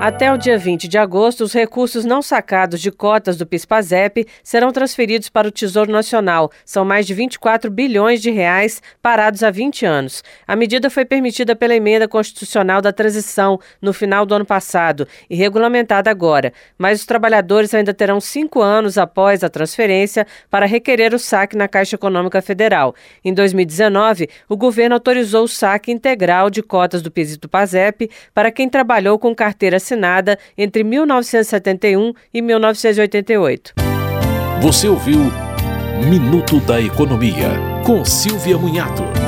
Até o dia 20 de agosto, os recursos não sacados de cotas do PIS/PASEP serão transferidos para o Tesouro Nacional. São mais de 24 bilhões de reais parados há 20 anos. A medida foi permitida pela emenda constitucional da transição no final do ano passado e regulamentada agora. Mas os trabalhadores ainda terão cinco anos após a transferência para requerer o saque na Caixa Econômica Federal. Em 2019, o governo autorizou o saque integral de cotas do PIS e do PASEP para quem trabalhou com carteira assinada entre 1971 e 1988. Você ouviu Minuto da Economia, com Silvia Munhato.